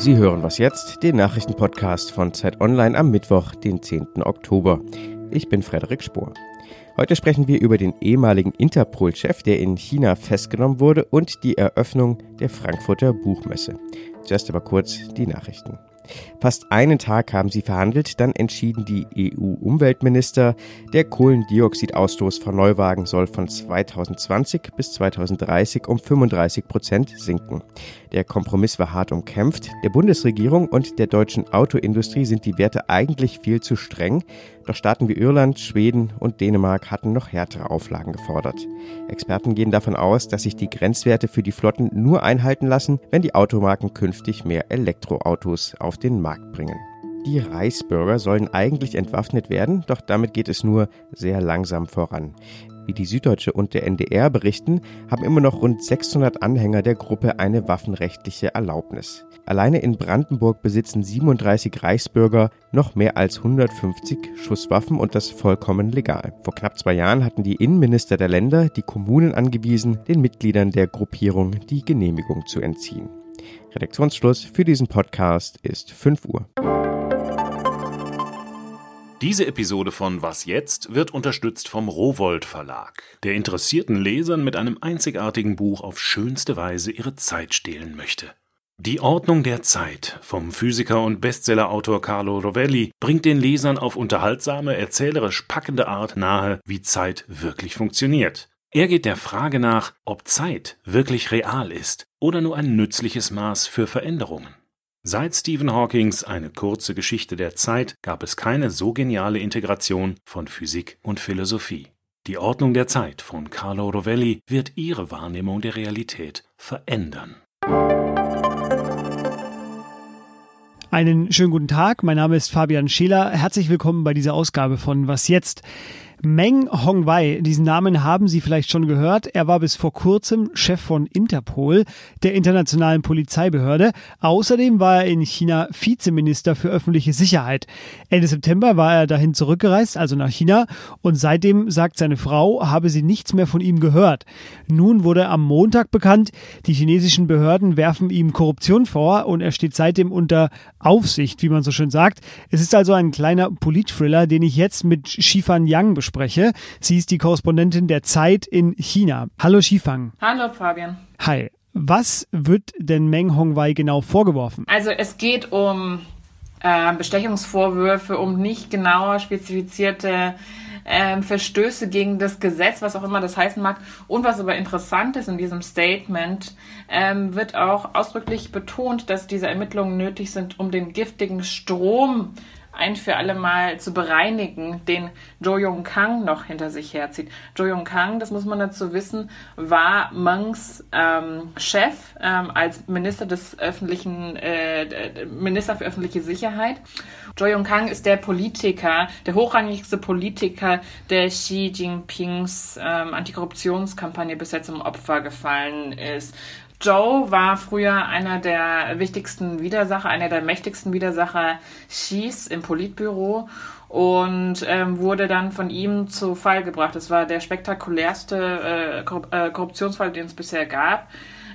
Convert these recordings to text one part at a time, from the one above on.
Sie hören was jetzt, den Nachrichtenpodcast von Zeit Online am Mittwoch, den 10. Oktober. Ich bin Frederik Spohr. Heute sprechen wir über den ehemaligen Interpol-Chef, der in China festgenommen wurde, und die Eröffnung der Frankfurter Buchmesse. Zuerst aber kurz die Nachrichten. Fast einen Tag haben sie verhandelt, dann entschieden die EU-Umweltminister, der Kohlendioxidausstoß von Neuwagen soll von 2020 bis 2030 um 35 Prozent sinken. Der Kompromiss war hart umkämpft. Der Bundesregierung und der deutschen Autoindustrie sind die Werte eigentlich viel zu streng. Doch Staaten wie Irland, Schweden und Dänemark hatten noch härtere Auflagen gefordert. Experten gehen davon aus, dass sich die Grenzwerte für die Flotten nur einhalten lassen, wenn die Automarken künftig mehr Elektroautos auf den Markt bringen. Die Reichsbürger sollen eigentlich entwaffnet werden, doch damit geht es nur sehr langsam voran. Wie die Süddeutsche und der NDR berichten, haben immer noch rund 600 Anhänger der Gruppe eine waffenrechtliche Erlaubnis. Alleine in Brandenburg besitzen 37 Reichsbürger noch mehr als 150 Schusswaffen und das vollkommen legal. Vor knapp zwei Jahren hatten die Innenminister der Länder die Kommunen angewiesen, den Mitgliedern der Gruppierung die Genehmigung zu entziehen. Redaktionsschluss für diesen Podcast ist 5 Uhr. Diese Episode von Was jetzt wird unterstützt vom Rowold Verlag, der interessierten Lesern mit einem einzigartigen Buch auf schönste Weise ihre Zeit stehlen möchte. Die Ordnung der Zeit vom Physiker und Bestsellerautor Carlo Rovelli bringt den Lesern auf unterhaltsame, erzählerisch packende Art nahe, wie Zeit wirklich funktioniert. Er geht der Frage nach, ob Zeit wirklich real ist oder nur ein nützliches Maß für Veränderungen. Seit Stephen Hawkings Eine kurze Geschichte der Zeit gab es keine so geniale Integration von Physik und Philosophie. Die Ordnung der Zeit von Carlo Rovelli wird Ihre Wahrnehmung der Realität verändern. Einen schönen guten Tag, mein Name ist Fabian Scheler. Herzlich willkommen bei dieser Ausgabe von Was jetzt? Meng Hongwei, diesen Namen haben Sie vielleicht schon gehört. Er war bis vor kurzem Chef von Interpol, der internationalen Polizeibehörde. Außerdem war er in China Vizeminister für öffentliche Sicherheit. Ende September war er dahin zurückgereist, also nach China, und seitdem sagt seine Frau, habe sie nichts mehr von ihm gehört. Nun wurde am Montag bekannt, die chinesischen Behörden werfen ihm Korruption vor und er steht seitdem unter Aufsicht, wie man so schön sagt. Es ist also ein kleiner Politthriller, den ich jetzt mit Shifan Yang bespreche spreche. Sie ist die Korrespondentin der Zeit in China. Hallo Shifang. Hallo Fabian. Hi. Was wird denn Meng Hongwei genau vorgeworfen? Also es geht um äh, Bestechungsvorwürfe, um nicht genauer spezifizierte ähm, Verstöße gegen das Gesetz, was auch immer das heißen mag. Und was aber interessant ist in diesem Statement, ähm, wird auch ausdrücklich betont, dass diese Ermittlungen nötig sind, um den giftigen Strom ein für alle Mal zu bereinigen, den Zhou Yongkang noch hinter sich herzieht. Zhou Yongkang, das muss man dazu wissen, war Mengs ähm, Chef ähm, als Minister des öffentlichen äh, Minister für öffentliche Sicherheit. Zhou Yongkang ist der Politiker, der hochrangigste Politiker, der Xi Jinpings ähm, Antikorruptionskampagne bis jetzt zum Opfer gefallen ist. Joe war früher einer der wichtigsten Widersacher, einer der mächtigsten Widersacher Xis im Politbüro und ähm, wurde dann von ihm zu Fall gebracht. Das war der spektakulärste äh, äh Korruptionsfall, den es bisher gab.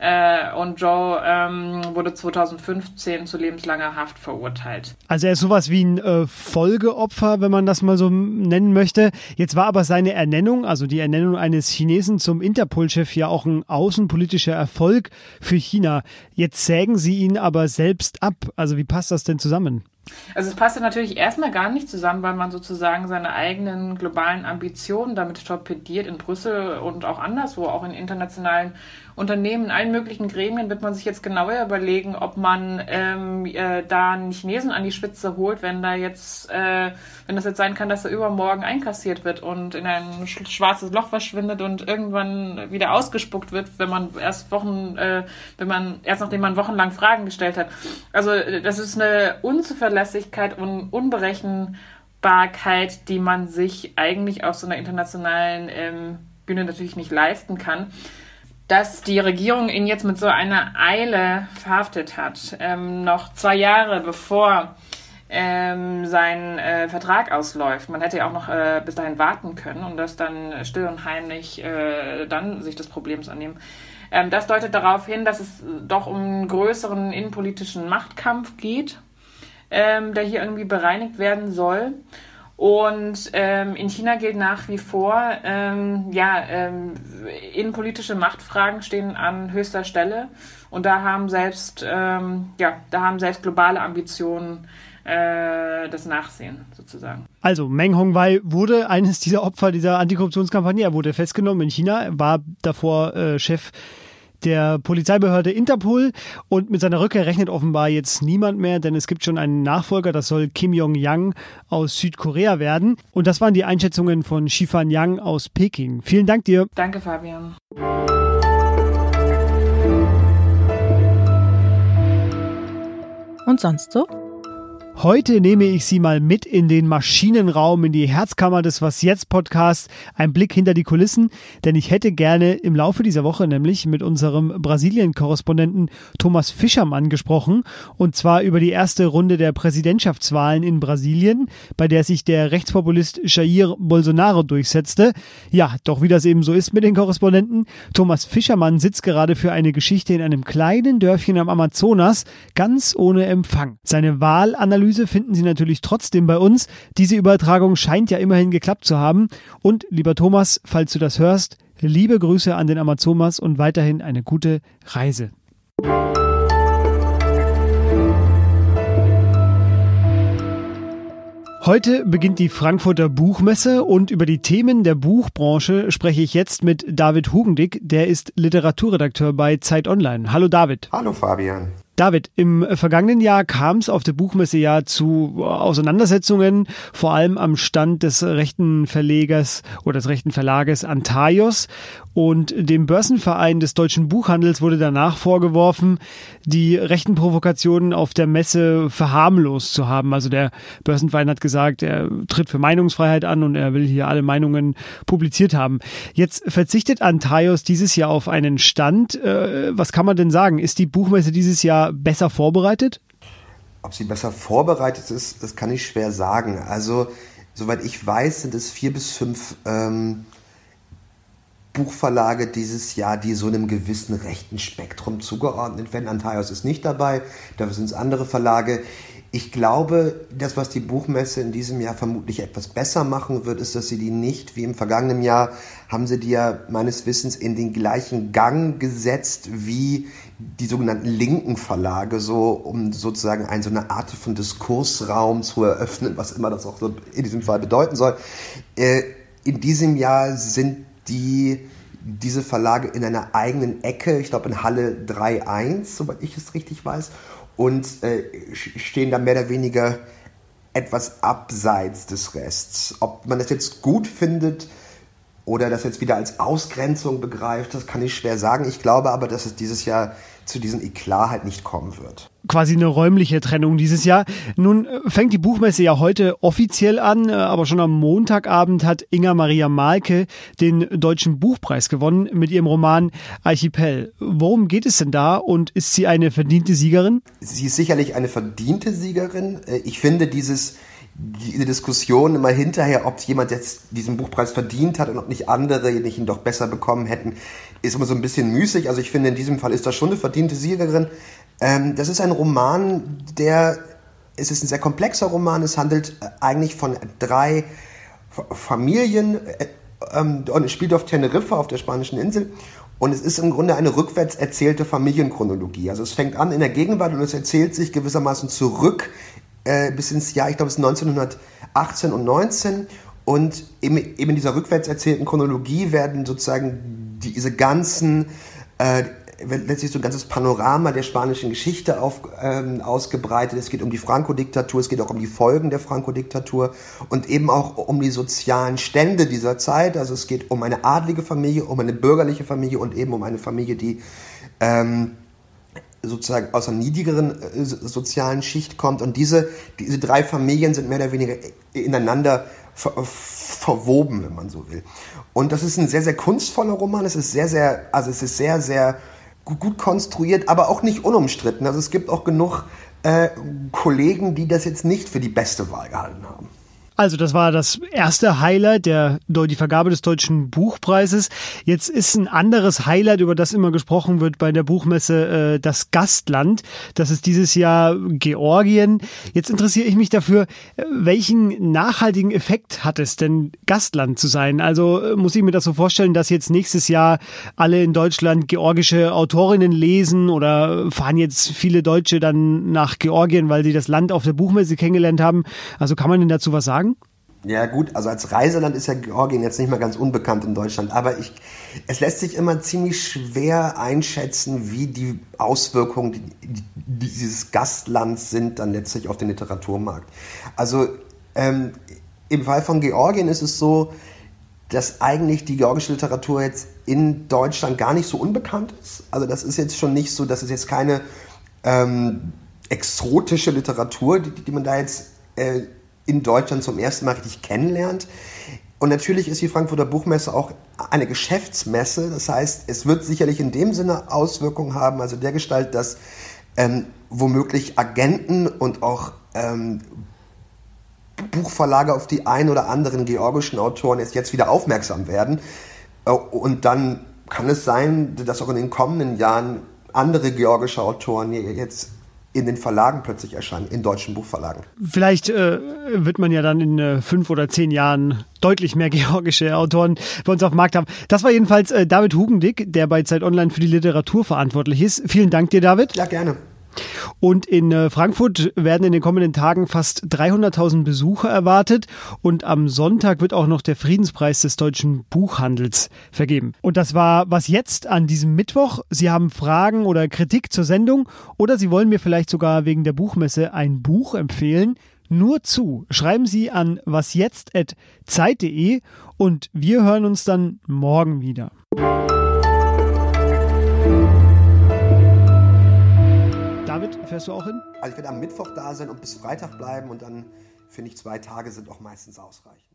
Äh, und Joe ähm, wurde 2015 zu lebenslanger Haft verurteilt. Also er ist sowas wie ein äh, Folgeopfer, wenn man das mal so nennen möchte. Jetzt war aber seine Ernennung, also die Ernennung eines Chinesen zum Interpol-Chef ja auch ein außenpolitischer Erfolg für China. Jetzt sägen sie ihn aber selbst ab. Also wie passt das denn zusammen? Also es passte natürlich erstmal gar nicht zusammen, weil man sozusagen seine eigenen globalen Ambitionen damit torpediert in Brüssel und auch anderswo, auch in internationalen Unternehmen, in allen möglichen Gremien wird man sich jetzt genauer überlegen, ob man ähm, äh, da einen Chinesen an die Spitze holt, wenn da jetzt, äh, wenn das jetzt sein kann, dass er übermorgen einkassiert wird und in ein schwarzes Loch verschwindet und irgendwann wieder ausgespuckt wird, wenn man erst Wochen, äh, wenn man erst nachdem man wochenlang Fragen gestellt hat. Also das ist eine Unzuverlässigkeit und Unberechenbarkeit, die man sich eigentlich auf so einer internationalen ähm, Bühne natürlich nicht leisten kann dass die Regierung ihn jetzt mit so einer Eile verhaftet hat, ähm, noch zwei Jahre bevor ähm, sein äh, Vertrag ausläuft. Man hätte ja auch noch äh, bis dahin warten können und das dann still und heimlich äh, dann sich des Problems annehmen. Ähm, das deutet darauf hin, dass es doch um einen größeren innenpolitischen Machtkampf geht, ähm, der hier irgendwie bereinigt werden soll. Und ähm, in China gilt nach wie vor, ähm, ja, ähm, innenpolitische Machtfragen stehen an höchster Stelle. Und da haben selbst, ähm, ja, da haben selbst globale Ambitionen äh, das Nachsehen sozusagen. Also Meng Hongwei wurde eines dieser Opfer dieser Antikorruptionskampagne. Er wurde festgenommen in China, war davor äh, Chef der Polizeibehörde Interpol und mit seiner Rückkehr rechnet offenbar jetzt niemand mehr, denn es gibt schon einen Nachfolger, das soll Kim Jong-yang aus Südkorea werden. Und das waren die Einschätzungen von Shifan Yang aus Peking. Vielen Dank dir. Danke, Fabian. Und sonst so? Heute nehme ich Sie mal mit in den Maschinenraum, in die Herzkammer des Was jetzt Podcasts. Ein Blick hinter die Kulissen, denn ich hätte gerne im Laufe dieser Woche nämlich mit unserem Brasilien-Korrespondenten Thomas Fischermann gesprochen und zwar über die erste Runde der Präsidentschaftswahlen in Brasilien, bei der sich der Rechtspopulist Jair Bolsonaro durchsetzte. Ja, doch wie das eben so ist mit den Korrespondenten, Thomas Fischermann sitzt gerade für eine Geschichte in einem kleinen Dörfchen am Amazonas, ganz ohne Empfang. Seine Wahlanalyse Analyse finden Sie natürlich trotzdem bei uns. Diese Übertragung scheint ja immerhin geklappt zu haben. Und lieber Thomas, falls du das hörst, liebe Grüße an den Amazonas und weiterhin eine gute Reise. Heute beginnt die Frankfurter Buchmesse und über die Themen der Buchbranche spreche ich jetzt mit David Hugendick, der ist Literaturredakteur bei Zeit Online. Hallo David. Hallo Fabian. David, im vergangenen Jahr kam es auf der Buchmesse ja zu Auseinandersetzungen, vor allem am Stand des rechten Verlegers oder des rechten Verlages Antaios. Und dem Börsenverein des deutschen Buchhandels wurde danach vorgeworfen, die rechten Provokationen auf der Messe verharmlost zu haben. Also der Börsenverein hat gesagt, er tritt für Meinungsfreiheit an und er will hier alle Meinungen publiziert haben. Jetzt verzichtet Antaios dieses Jahr auf einen Stand. Äh, was kann man denn sagen? Ist die Buchmesse dieses Jahr besser vorbereitet? Ob sie besser vorbereitet ist, das kann ich schwer sagen. Also, soweit ich weiß, sind es vier bis fünf ähm, Buchverlage dieses Jahr, die so einem gewissen rechten Spektrum zugeordnet werden. Antaios ist nicht dabei, dafür sind es andere Verlage. Ich glaube, das, was die Buchmesse in diesem Jahr vermutlich etwas besser machen wird, ist, dass sie die nicht, wie im vergangenen Jahr, haben sie die ja meines Wissens in den gleichen Gang gesetzt wie die sogenannten linken Verlage, so um sozusagen eine, so eine Art von Diskursraum zu eröffnen, was immer das auch so in diesem Fall bedeuten soll. Äh, in diesem Jahr sind die diese Verlage in einer eigenen Ecke, ich glaube in Halle 3.1, soweit ich es richtig weiß, und äh, stehen da mehr oder weniger etwas abseits des Rests. Ob man das jetzt gut findet oder das jetzt wieder als Ausgrenzung begreift, das kann ich schwer sagen. Ich glaube aber, dass es dieses Jahr zu diesem Eklat halt nicht kommen wird. Quasi eine räumliche Trennung dieses Jahr. Nun äh, fängt die Buchmesse ja heute offiziell an, äh, aber schon am Montagabend hat Inga Maria Malke den Deutschen Buchpreis gewonnen mit ihrem Roman Archipel. Worum geht es denn da und ist sie eine verdiente Siegerin? Sie ist sicherlich eine verdiente Siegerin. Äh, ich finde dieses diese Diskussion immer hinterher, ob jemand jetzt diesen Buchpreis verdient hat und ob nicht andere nicht ihn doch besser bekommen hätten, ist immer so ein bisschen müßig. Also ich finde, in diesem Fall ist das schon eine verdiente Siegerin. Ähm, das ist ein Roman, der, es ist ein sehr komplexer Roman. Es handelt äh, eigentlich von drei Familien äh, ähm, und es spielt auf Teneriffa, auf der spanischen Insel. Und es ist im Grunde eine rückwärts erzählte Familienchronologie. Also es fängt an in der Gegenwart und es erzählt sich gewissermaßen zurück äh, bis ins Jahr, ich glaube es ist 1918 und 19. Und eben, eben in dieser rückwärts erzählten Chronologie werden sozusagen diese ganzen, äh, letztlich so ein ganzes Panorama der spanischen Geschichte auf, ähm, ausgebreitet. Es geht um die Franco-Diktatur, es geht auch um die Folgen der Franco-Diktatur und eben auch um die sozialen Stände dieser Zeit. Also es geht um eine adlige Familie, um eine bürgerliche Familie und eben um eine Familie, die ähm, sozusagen aus einer niedrigeren äh, sozialen Schicht kommt. Und diese, diese drei Familien sind mehr oder weniger ineinander ver verwoben, wenn man so will. Und das ist ein sehr, sehr kunstvoller Roman. Es ist sehr, sehr, also es ist sehr, sehr gut, gut konstruiert, aber auch nicht unumstritten. Also es gibt auch genug äh, Kollegen, die das jetzt nicht für die beste Wahl gehalten haben. Also das war das erste Highlight, der, die Vergabe des Deutschen Buchpreises. Jetzt ist ein anderes Highlight, über das immer gesprochen wird bei der Buchmesse, äh, das Gastland. Das ist dieses Jahr Georgien. Jetzt interessiere ich mich dafür, äh, welchen nachhaltigen Effekt hat es denn, Gastland zu sein? Also äh, muss ich mir das so vorstellen, dass jetzt nächstes Jahr alle in Deutschland georgische Autorinnen lesen oder fahren jetzt viele Deutsche dann nach Georgien, weil sie das Land auf der Buchmesse kennengelernt haben? Also kann man denn dazu was sagen? Ja gut, also als Reiseland ist ja Georgien jetzt nicht mehr ganz unbekannt in Deutschland, aber ich, es lässt sich immer ziemlich schwer einschätzen, wie die Auswirkungen die, dieses Gastlands sind dann letztlich auf den Literaturmarkt. Also ähm, im Fall von Georgien ist es so, dass eigentlich die georgische Literatur jetzt in Deutschland gar nicht so unbekannt ist. Also das ist jetzt schon nicht so, dass es jetzt keine ähm, exotische Literatur, die, die man da jetzt äh, in Deutschland zum ersten Mal richtig kennenlernt. Und natürlich ist die Frankfurter Buchmesse auch eine Geschäftsmesse. Das heißt, es wird sicherlich in dem Sinne Auswirkungen haben, also der Gestalt, dass ähm, womöglich Agenten und auch ähm, Buchverlage auf die ein oder anderen georgischen Autoren jetzt, jetzt wieder aufmerksam werden. Äh, und dann kann es sein, dass auch in den kommenden Jahren andere georgische Autoren jetzt in den Verlagen plötzlich erscheinen, in deutschen Buchverlagen. Vielleicht äh, wird man ja dann in äh, fünf oder zehn Jahren deutlich mehr georgische Autoren bei uns auf dem Markt haben. Das war jedenfalls äh, David Hugendick, der bei Zeit Online für die Literatur verantwortlich ist. Vielen Dank dir, David. Ja, gerne. Und in äh, Frankfurt werden in den kommenden Tagen fast 300.000 Besucher erwartet. Und am Sonntag wird auch noch der Friedenspreis des deutschen Buchhandels vergeben. Und das war was jetzt an diesem Mittwoch. Sie haben Fragen oder Kritik zur Sendung oder Sie wollen mir vielleicht sogar wegen der Buchmesse ein Buch empfehlen. Nur zu. Schreiben Sie an wasjetzt.zeit.de und wir hören uns dann morgen wieder. David, fährst du auch hin? Also ich werde am Mittwoch da sein und bis Freitag bleiben und dann finde ich zwei Tage sind auch meistens ausreichend.